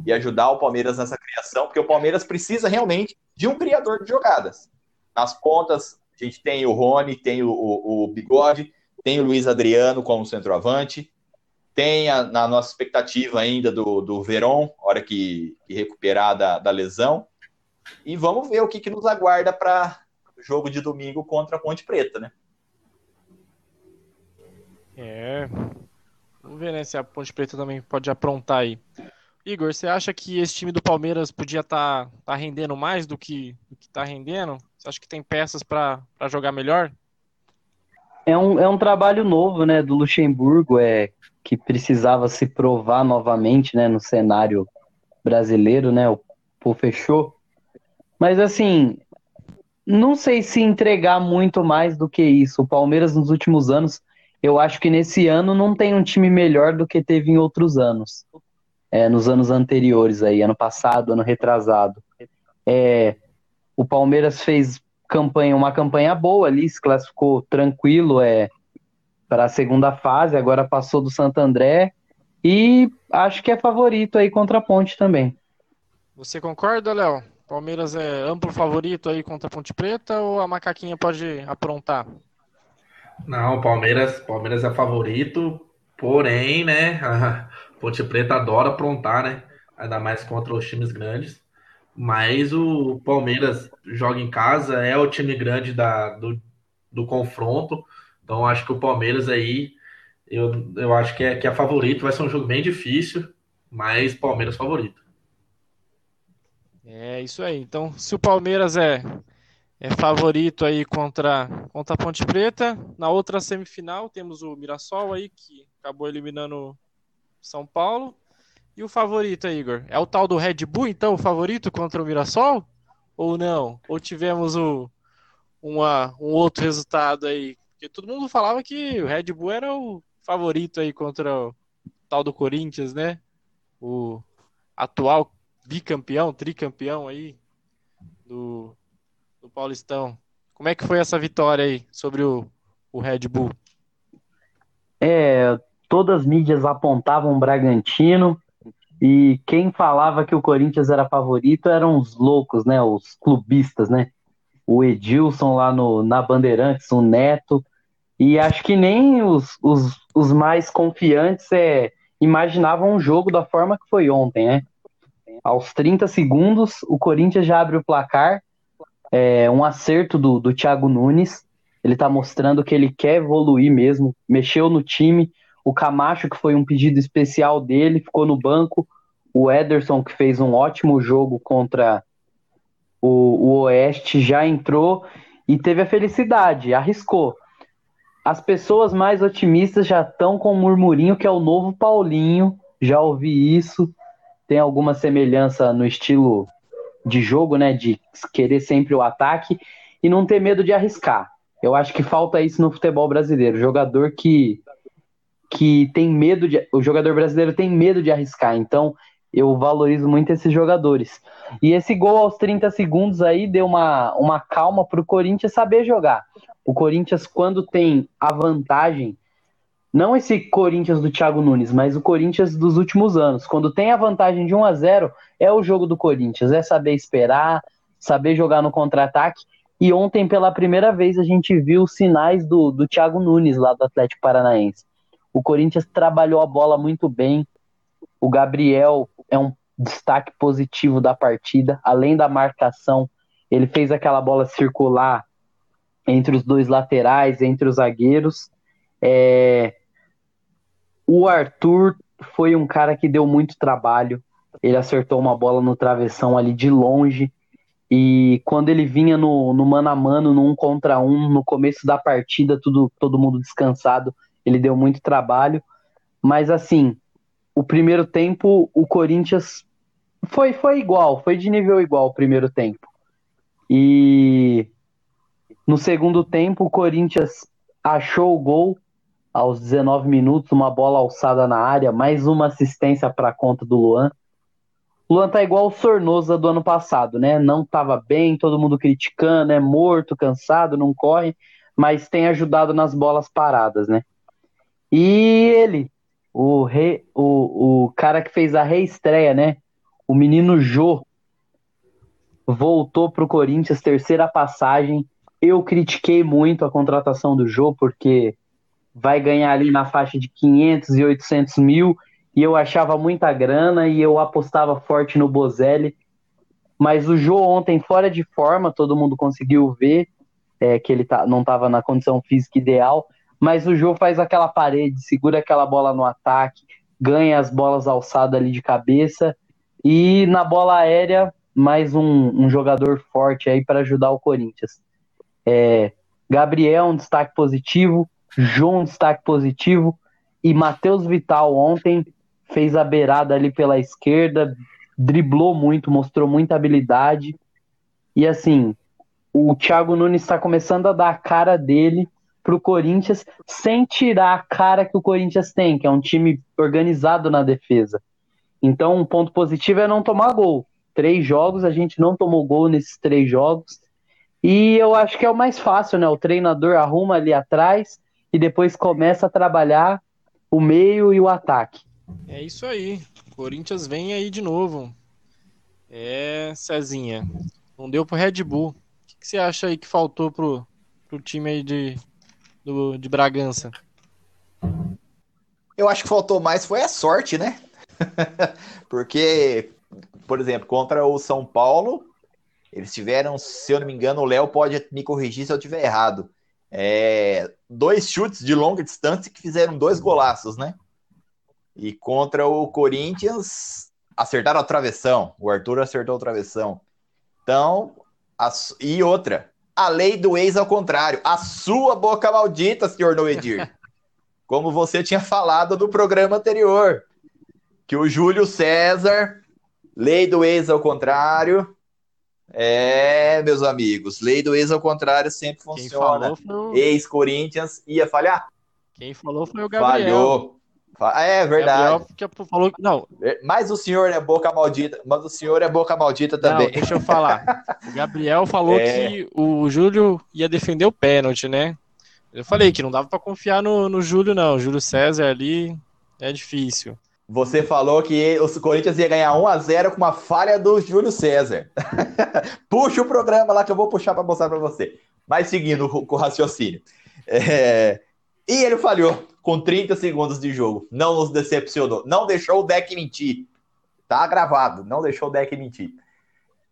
E ajudar o Palmeiras nessa criação, porque o Palmeiras precisa realmente de um criador de jogadas. Nas pontas, a gente tem o Rony, tem o, o, o Bigode, tem o Luiz Adriano como centroavante, tem a, na nossa expectativa ainda do, do Verón, hora que, que recuperar da, da lesão. E vamos ver o que, que nos aguarda para o jogo de domingo contra a Ponte Preta, né? É. Vamos ver, né, se a Ponte Preta também pode aprontar aí. Igor, você acha que esse time do Palmeiras podia estar tá, tá rendendo mais do que está rendendo? Você acha que tem peças para jogar melhor? É um, é um trabalho novo, né, do Luxemburgo. É que precisava se provar novamente, né, no cenário brasileiro, né, o Pô fechou. Mas assim, não sei se entregar muito mais do que isso. O Palmeiras nos últimos anos, eu acho que nesse ano não tem um time melhor do que teve em outros anos. É, nos anos anteriores aí, ano passado, ano retrasado. É, o Palmeiras fez campanha, uma campanha boa ali, se classificou tranquilo, é, para a segunda fase, agora passou do Santo André e acho que é favorito aí contra a Ponte também. Você concorda, Léo? Palmeiras é amplo favorito aí contra a Ponte Preta ou a Macaquinha pode aprontar? Não, Palmeiras, Palmeiras é favorito, porém, né, a Ponte Preta adora aprontar, né? Ainda mais contra os times grandes. Mas o Palmeiras joga em casa, é o time grande da, do, do confronto. Então acho que o Palmeiras aí, eu, eu acho que é, que é favorito. Vai ser um jogo bem difícil, mas Palmeiras favorito. É isso aí. Então, se o Palmeiras é, é favorito aí contra, contra a Ponte Preta, na outra semifinal temos o Mirassol aí, que acabou eliminando São Paulo. E o favorito Igor? É o tal do Red Bull, então, o favorito contra o Mirassol? Ou não? Ou tivemos o, uma, um outro resultado aí porque todo mundo falava que o Red Bull era o favorito aí contra o tal do Corinthians, né? O atual bicampeão, tricampeão aí do, do Paulistão. Como é que foi essa vitória aí sobre o, o Red Bull? É, todas as mídias apontavam o Bragantino e quem falava que o Corinthians era favorito eram os loucos, né? Os clubistas, né? o Edilson lá no, na Bandeirantes, o Neto, e acho que nem os, os, os mais confiantes é, imaginavam um jogo da forma que foi ontem, né? Aos 30 segundos, o Corinthians já abre o placar, é, um acerto do, do Thiago Nunes, ele está mostrando que ele quer evoluir mesmo, mexeu no time, o Camacho, que foi um pedido especial dele, ficou no banco, o Ederson, que fez um ótimo jogo contra o, o Oeste já entrou e teve a felicidade, arriscou. As pessoas mais otimistas já estão com um murmurinho que é o novo Paulinho, já ouvi isso. tem alguma semelhança no estilo de jogo, né? De querer sempre o ataque e não ter medo de arriscar. Eu acho que falta isso no futebol brasileiro. Jogador que, que tem medo de. O jogador brasileiro tem medo de arriscar. Então, eu valorizo muito esses jogadores. E esse gol aos 30 segundos aí deu uma, uma calma para o Corinthians saber jogar. O Corinthians, quando tem a vantagem, não esse Corinthians do Thiago Nunes, mas o Corinthians dos últimos anos, quando tem a vantagem de 1 a 0 é o jogo do Corinthians, é saber esperar, saber jogar no contra-ataque. E ontem, pela primeira vez, a gente viu os sinais do, do Thiago Nunes lá do Atlético Paranaense. O Corinthians trabalhou a bola muito bem. O Gabriel é um destaque positivo da partida. Além da marcação, ele fez aquela bola circular entre os dois laterais, entre os zagueiros. É... O Arthur foi um cara que deu muito trabalho. Ele acertou uma bola no travessão ali de longe. E quando ele vinha no, no mano a mano, no um contra um, no começo da partida, tudo, todo mundo descansado, ele deu muito trabalho. Mas assim, o primeiro tempo, o Corinthians foi, foi igual, foi de nível igual o primeiro tempo. E no segundo tempo, o Corinthians achou o gol aos 19 minutos, uma bola alçada na área, mais uma assistência para a conta do Luan. Luan tá igual o Sornosa do ano passado, né? Não tava bem, todo mundo criticando, é morto, cansado, não corre, mas tem ajudado nas bolas paradas, né? E ele, o, re, o, o cara que fez a reestreia, né? O menino Jô, voltou pro Corinthians, terceira passagem. Eu critiquei muito a contratação do Jô, porque vai ganhar ali na faixa de 500 e 800 mil e eu achava muita grana e eu apostava forte no Bozelli. Mas o Jô ontem, fora de forma, todo mundo conseguiu ver é, que ele tá, não estava na condição física ideal. Mas o Jô faz aquela parede, segura aquela bola no ataque, ganha as bolas alçadas ali de cabeça. E na bola aérea, mais um, um jogador forte aí para ajudar o Corinthians. É, Gabriel, um destaque positivo. João, um destaque positivo. E Matheus Vital ontem fez a beirada ali pela esquerda, driblou muito, mostrou muita habilidade. E assim, o Thiago Nunes está começando a dar a cara dele pro Corinthians sem tirar a cara que o Corinthians tem, que é um time organizado na defesa. Então, um ponto positivo é não tomar gol. Três jogos, a gente não tomou gol nesses três jogos. E eu acho que é o mais fácil, né? O treinador arruma ali atrás e depois começa a trabalhar o meio e o ataque. É isso aí. Corinthians vem aí de novo. É, Cezinha. Não deu pro Red Bull. O que, que você acha aí que faltou pro, pro time aí de, do, de Bragança? Eu acho que faltou mais foi a sorte, né? *laughs* Porque, por exemplo, contra o São Paulo, eles tiveram, se eu não me engano, o Léo pode me corrigir se eu estiver errado. É, dois chutes de longa distância que fizeram dois golaços, né? E contra o Corinthians, acertaram a travessão. O Arthur acertou a travessão. Então, a, e outra, a lei do ex ao contrário. A sua boca maldita, senhor Noedir. *laughs* Como você tinha falado no programa anterior. Que o Júlio César, lei do ex ao contrário. É, meus amigos, lei do ex ao contrário sempre funciona. O... Ex-Corinthians ia falhar? Quem falou foi o Gabriel. Falhou. É verdade. Gabriel falou que não. É, mas o senhor é boca maldita, mas o senhor é boca maldita também. Não, deixa eu falar. *laughs* O Gabriel falou é... que o Júlio ia defender o pênalti, né? Eu falei que não dava para confiar no, no Júlio, não. O Júlio César ali é difícil. Você falou que o Corinthians ia ganhar 1 a 0 com uma falha do Júlio César. *laughs* Puxa o programa lá que eu vou puxar para mostrar para você. Mas seguindo com o raciocínio. É... E ele falhou com 30 segundos de jogo. Não nos decepcionou. Não deixou o deck mentir. Tá gravado. Não deixou o deck mentir.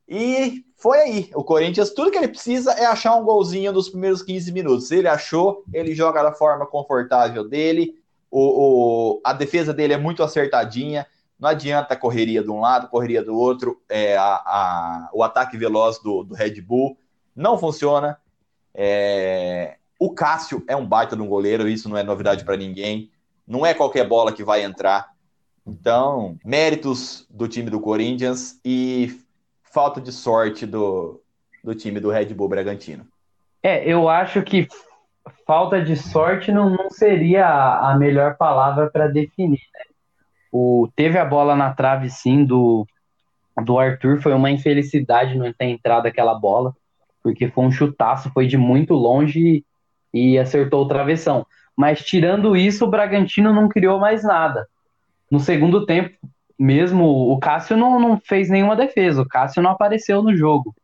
E foi aí. O Corinthians, tudo que ele precisa é achar um golzinho nos primeiros 15 minutos. Ele achou, ele joga da forma confortável dele. O, o, a defesa dele é muito acertadinha. Não adianta correria de um lado, correria do outro. É, a, a, o ataque veloz do, do Red Bull não funciona. É, o Cássio é um baita de um goleiro, isso não é novidade para ninguém. Não é qualquer bola que vai entrar. Então, méritos do time do Corinthians e falta de sorte do, do time do Red Bull Bragantino. É, eu acho que falta de sorte não, não seria a, melhor palavra para definir. Né? O, teve a bola na trave, sim, do, do Arthur. Foi uma infelicidade não ter entrado aquela bola, porque foi um chutaço, foi de muito longe e, e acertou o travessão. Mas tirando isso, o Bragantino não criou mais nada. No segundo tempo, mesmo o Cássio não, não fez nenhuma defesa, o Cássio não apareceu no jogo.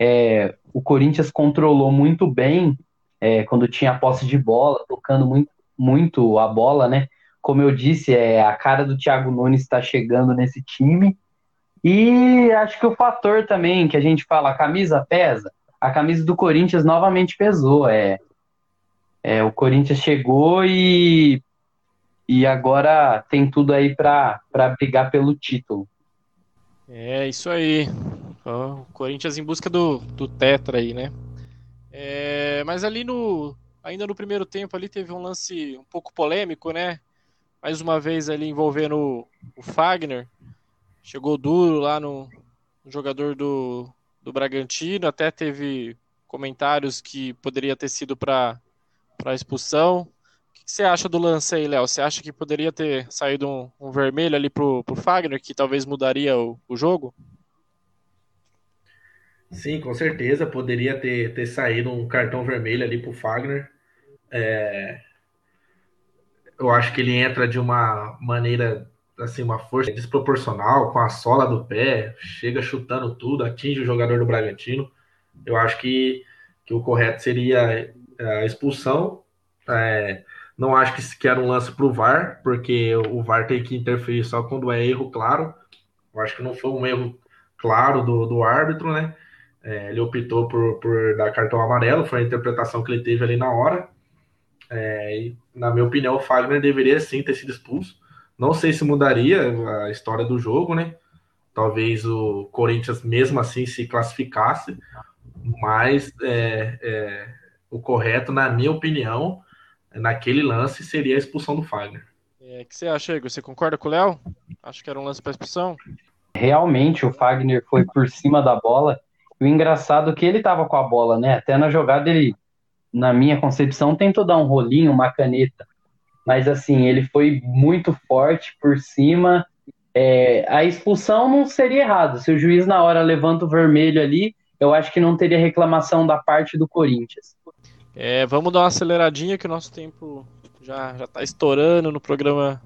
É, o Corinthians controlou muito bem é, quando tinha posse de bola, tocando muito, muito a bola, né? Como eu disse, é, a cara do Thiago Nunes está chegando nesse time. E acho que o fator também que a gente fala, a camisa pesa, a camisa do Corinthians novamente pesou. É, é o Corinthians chegou e, e agora tem tudo aí para brigar pelo título. É isso aí. O Corinthians em busca do, do Tetra aí, né? É, mas ali no. Ainda no primeiro tempo ali teve um lance um pouco polêmico, né? Mais uma vez ali envolvendo o, Fagner. Chegou duro lá no, no jogador do, do Bragantino. Até teve comentários que poderia ter sido para expulsão. O que, que, você acha do lance aí, Léo? Você acha que poderia ter saído um, um vermelho ali pro, pro Fagner, que talvez mudaria o, o jogo? Sim, com certeza. Poderia ter, ter saído um cartão vermelho ali pro Fagner. É... Eu acho que ele entra de uma maneira, assim, uma força desproporcional, com a sola do pé, chega chutando tudo, atinge o jogador do Bragantino. Eu acho que, que o correto seria a expulsão. É... Não acho que, que era um lance pro VAR, porque o VAR tem que interferir só quando é erro claro. Eu acho que não foi um erro claro do, do árbitro, né? É, ele optou por, por dar cartão amarelo, foi a interpretação que ele teve ali na hora. É, e, na minha opinião, o Fagner deveria sim ter sido expulso. Não sei se mudaria a história do jogo, né? Talvez o Corinthians mesmo assim se classificasse, mas é, é, o correto, na minha opinião, naquele lance seria a expulsão do Fagner. É, o que você acha, Igor? Você concorda com o Léo? Acho que era um lance para expulsão. Realmente, o Fagner foi por cima da bola o engraçado é que ele tava com a bola, né? Até na jogada ele, na minha concepção, tentou dar um rolinho, uma caneta. Mas assim, ele foi muito forte por cima. É, a expulsão não seria errado. Se o juiz na hora levanta o vermelho ali, eu acho que não teria reclamação da parte do Corinthians. É, vamos dar uma aceleradinha que o nosso tempo já já está estourando no programa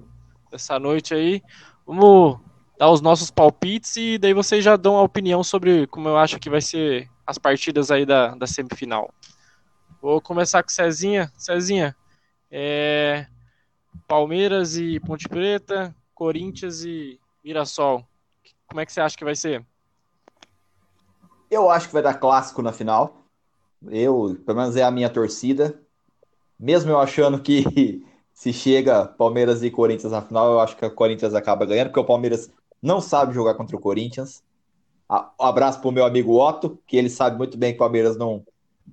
dessa noite aí. Vamos dar os nossos palpites e daí vocês já dão a opinião sobre como eu acho que vai ser as partidas aí da, da semifinal. Vou começar com Cezinha. Cezinha, é... Palmeiras e Ponte Preta, Corinthians e Mirassol. Como é que você acha que vai ser? Eu acho que vai dar clássico na final. Eu, pelo menos é a minha torcida. Mesmo eu achando que *laughs* se chega Palmeiras e Corinthians na final, eu acho que o Corinthians acaba ganhando, porque o Palmeiras não sabe jogar contra o Corinthians. Um abraço pro meu amigo Otto, que ele sabe muito bem que o Palmeiras não,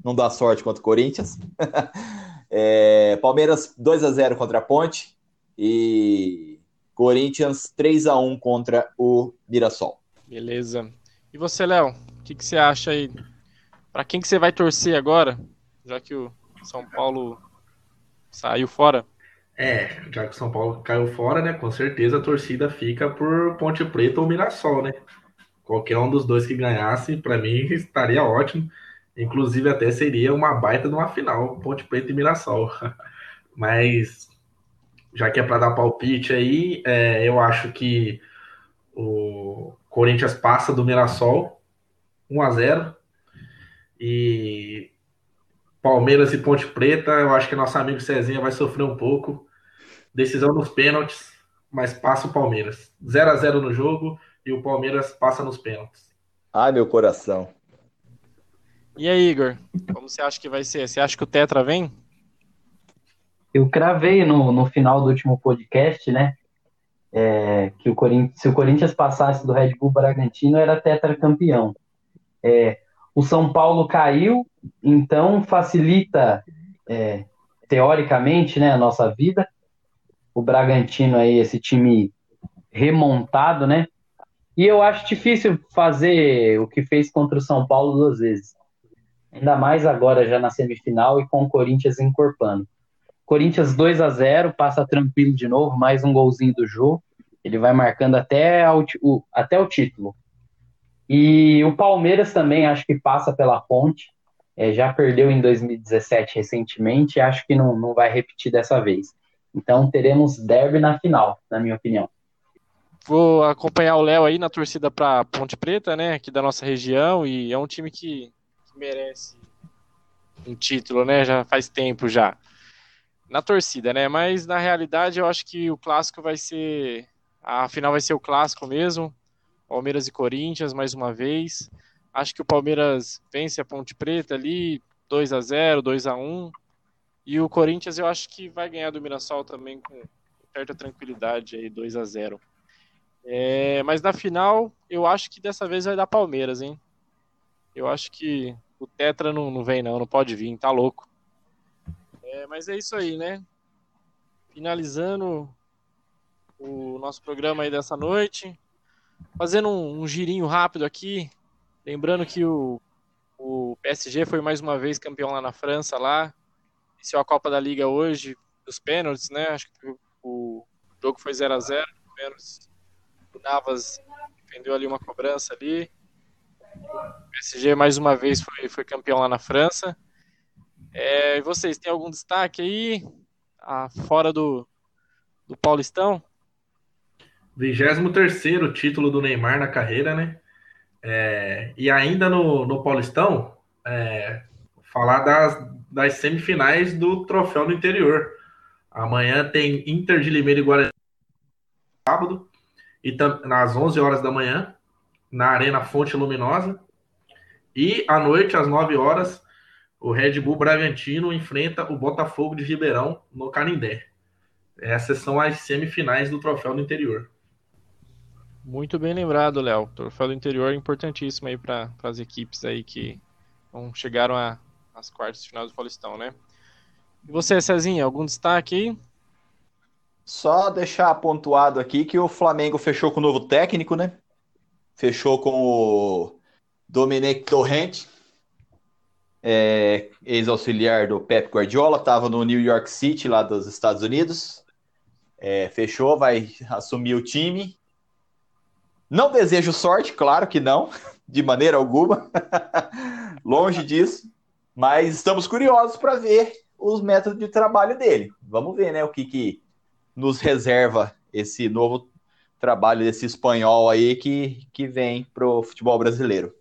não dá sorte contra o Corinthians. *laughs* é, Palmeiras 2 a 0 contra a Ponte e Corinthians 3 a 1 contra o Mirassol. Beleza. E você, Léo? O que, que você acha aí? Para quem que você vai torcer agora? Já que o São Paulo saiu fora. É, já que o São Paulo caiu fora, né? Com certeza a torcida fica por Ponte Preta ou Mirassol, né? Qualquer um dos dois que ganhasse, para mim, *laughs* estaria ótimo. Inclusive, até seria uma baita de uma final, Ponte Preta e Mirassol. *laughs* Mas, já que é para dar palpite aí, é, eu acho que o Corinthians passa do Mirassol 1 a 0 e Palmeiras e Ponte Preta, eu acho que nosso amigo Cezinha vai sofrer um pouco. Decisão nos pênaltis, mas passa o Palmeiras. 0 a 0 no jogo e o Palmeiras passa nos pênaltis. Ai, meu coração. E aí, Igor? Como você acha que vai ser? Você acha que o Tetra vem? Eu cravei no, no final do último podcast, né? É, que o Corinthians, se o Corinthians passasse do Red Bull Bragantino, era tetra campeão. É, o São Paulo caiu, então facilita, é, teoricamente, né, a nossa vida. O Bragantino aí, esse time remontado, né? E eu acho difícil fazer o que fez contra o São Paulo duas vezes. Ainda mais agora já na semifinal e com o Corinthians encorpando. Corinthians 2 a 0 passa tranquilo de novo, mais um golzinho do Jô. Ele vai marcando até o, até o título. E o Palmeiras também acho que passa pela ponte. É, já perdeu em 2017 recentemente, acho que não, não vai repetir dessa vez. Então teremos derby na final, na minha opinião. Vou acompanhar o Léo aí na torcida para Ponte Preta, né, aqui da nossa região, e é um time que, que merece um título, né, já faz tempo já. Na torcida, né, mas na realidade eu acho que o clássico vai ser, a final vai ser o clássico mesmo, Palmeiras e Corinthians mais uma vez. Acho que o Palmeiras vence a Ponte Preta ali, 2 a 0 2 a 1 E o Corinthians eu acho que vai ganhar do Mirassol também com certa tranquilidade aí, 2 a 0 é, Mas na final, eu acho que dessa vez vai dar Palmeiras, hein? Eu acho que o Tetra não, não vem, não, não pode vir, tá louco. É, mas é isso aí, né? Finalizando o nosso programa aí dessa noite. Fazendo um, um girinho rápido aqui, Lembrando que o, o PSG foi mais uma vez campeão lá na França, lá. Iniciou a Copa da Liga hoje, dos pênaltis, né? Acho que o, jogo foi 0 a 0 pênaltis. O Navas defendeu ali uma cobrança ali. O PSG mais uma vez foi, foi campeão lá na França. É, e vocês, têm algum destaque aí? Ah, fora do, do Paulistão? 23 título do Neymar na carreira, né? É, e ainda no, no Paulistão, é, falar das, das semifinais do troféu do interior. Amanhã tem Inter de Limeira e Guarani sábado, e nas 11 horas da manhã, na Arena Fonte Luminosa. E à noite, às 9 horas, o Red Bull Bragantino enfrenta o Botafogo de Ribeirão no Canindé. Essas são as semifinais do troféu do interior. Muito bem lembrado, Léo. Troféu do interior é importantíssimo aí para as equipes aí que chegaram às quartas de final do Paulistão, né? E você, Cezinha, algum destaque aí? Só deixar pontuado aqui que o Flamengo fechou com o novo técnico, né? Fechou com o Dominic Torrente, é, ex-auxiliar do Pep Guardiola, estava no New York City, lá dos Estados Unidos. É, fechou, vai assumir o time. Não desejo sorte, claro que não, *laughs* de maneira alguma. *laughs* Longe disso. Mas estamos curiosos para ver os métodos de trabalho dele. Vamos ver, né, o que, que nos reserva esse novo trabalho desse espanhol aí que, que vem pro futebol brasileiro.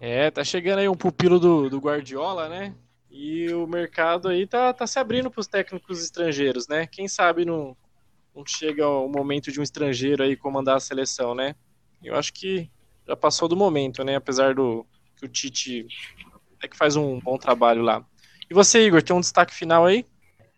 É, tá chegando aí um pupilo do, do Guardiola, né? E o mercado aí tá, tá se abrindo para os técnicos estrangeiros, né? Quem sabe não, não chega o momento de um estrangeiro aí comandar a seleção, né? Eu acho que já passou do momento, né? Apesar do que o Tite é que faz um bom trabalho lá. E você, Igor, tem um destaque final aí?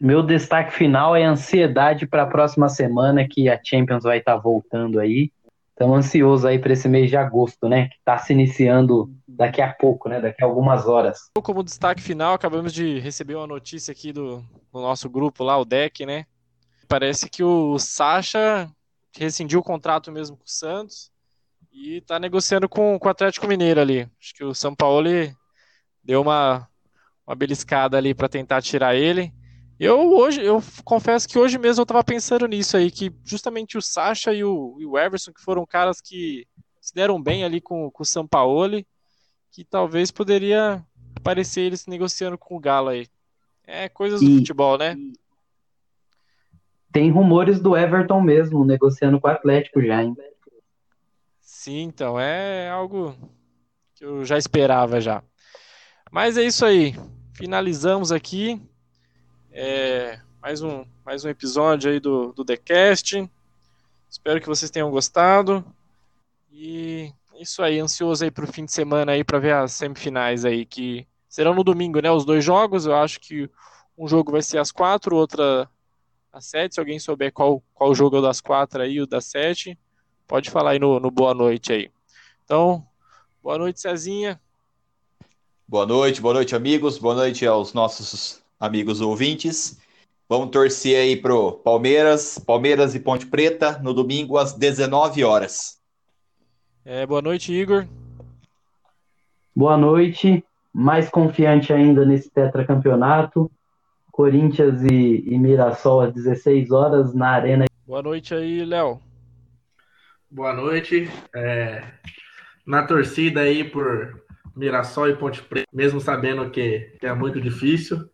Meu destaque final é ansiedade para a próxima semana que a Champions vai estar tá voltando aí. Estamos ansiosos aí para esse mês de agosto, né? Que está se iniciando daqui a pouco, né? Daqui a algumas horas. Como destaque final, acabamos de receber uma notícia aqui do, do nosso grupo lá, o DEC, né? Parece que o Sacha rescindiu o contrato mesmo com o Santos e está negociando com, com o Atlético Mineiro ali. Acho que o São Paulo deu uma, uma beliscada ali para tentar tirar ele. Eu hoje, eu confesso que hoje mesmo eu estava pensando nisso aí, que justamente o Sacha e o, e o Everson, que foram caras que se deram bem ali com, com o São Paulo, que talvez poderia aparecer eles negociando com o Galo aí. É coisas do futebol, né? Tem rumores do Everton mesmo, negociando com o Atlético já, hein? Sim, então, é algo que eu já esperava já. Mas é isso aí. Finalizamos aqui. É, mais, um, mais um episódio aí do, do TheCast. Espero que vocês tenham gostado. E é isso aí, ansioso aí para o fim de semana aí para ver as semifinais aí, que serão no domingo, né? Os dois jogos. Eu acho que um jogo vai ser às quatro, outra às 7. Se alguém souber qual, qual jogo é o das 4 aí, o das 7, pode falar aí no, no boa noite aí. Então, boa noite, Cezinha. Boa noite, boa noite, amigos. Boa noite aos nossos amigos ouvintes. Vamos torcer aí pro Palmeiras, Palmeiras e Ponte Preta no domingo às 19 horas. É, boa noite, Igor. Boa noite. Mais confiante ainda nesse tetracampeonato. Corinthians e, e Mirassol às 16 horas na Arena. Boa noite aí, Léo. Boa noite. É, na torcida aí por Mirassol e Ponte Preta, mesmo sabendo que, que é muito difícil,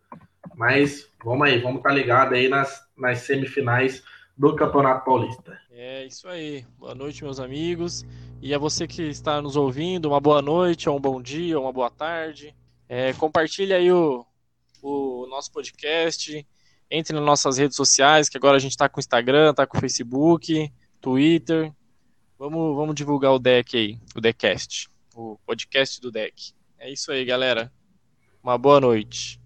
mas vamos aí, vamos estar tá ligados aí nas, nas semifinais do Campeonato Paulista. É isso aí. Boa noite, meus amigos. E a você que está nos ouvindo, uma boa noite, ou um bom dia, ou uma boa tarde. É, compartilhe aí o, o nosso podcast. Entre nas nossas redes sociais, que agora a gente está com Instagram, está com Facebook, Twitter. Vamos, vamos divulgar o deck aí, o Deckcast, o podcast do deck. É isso aí, galera. Uma boa noite.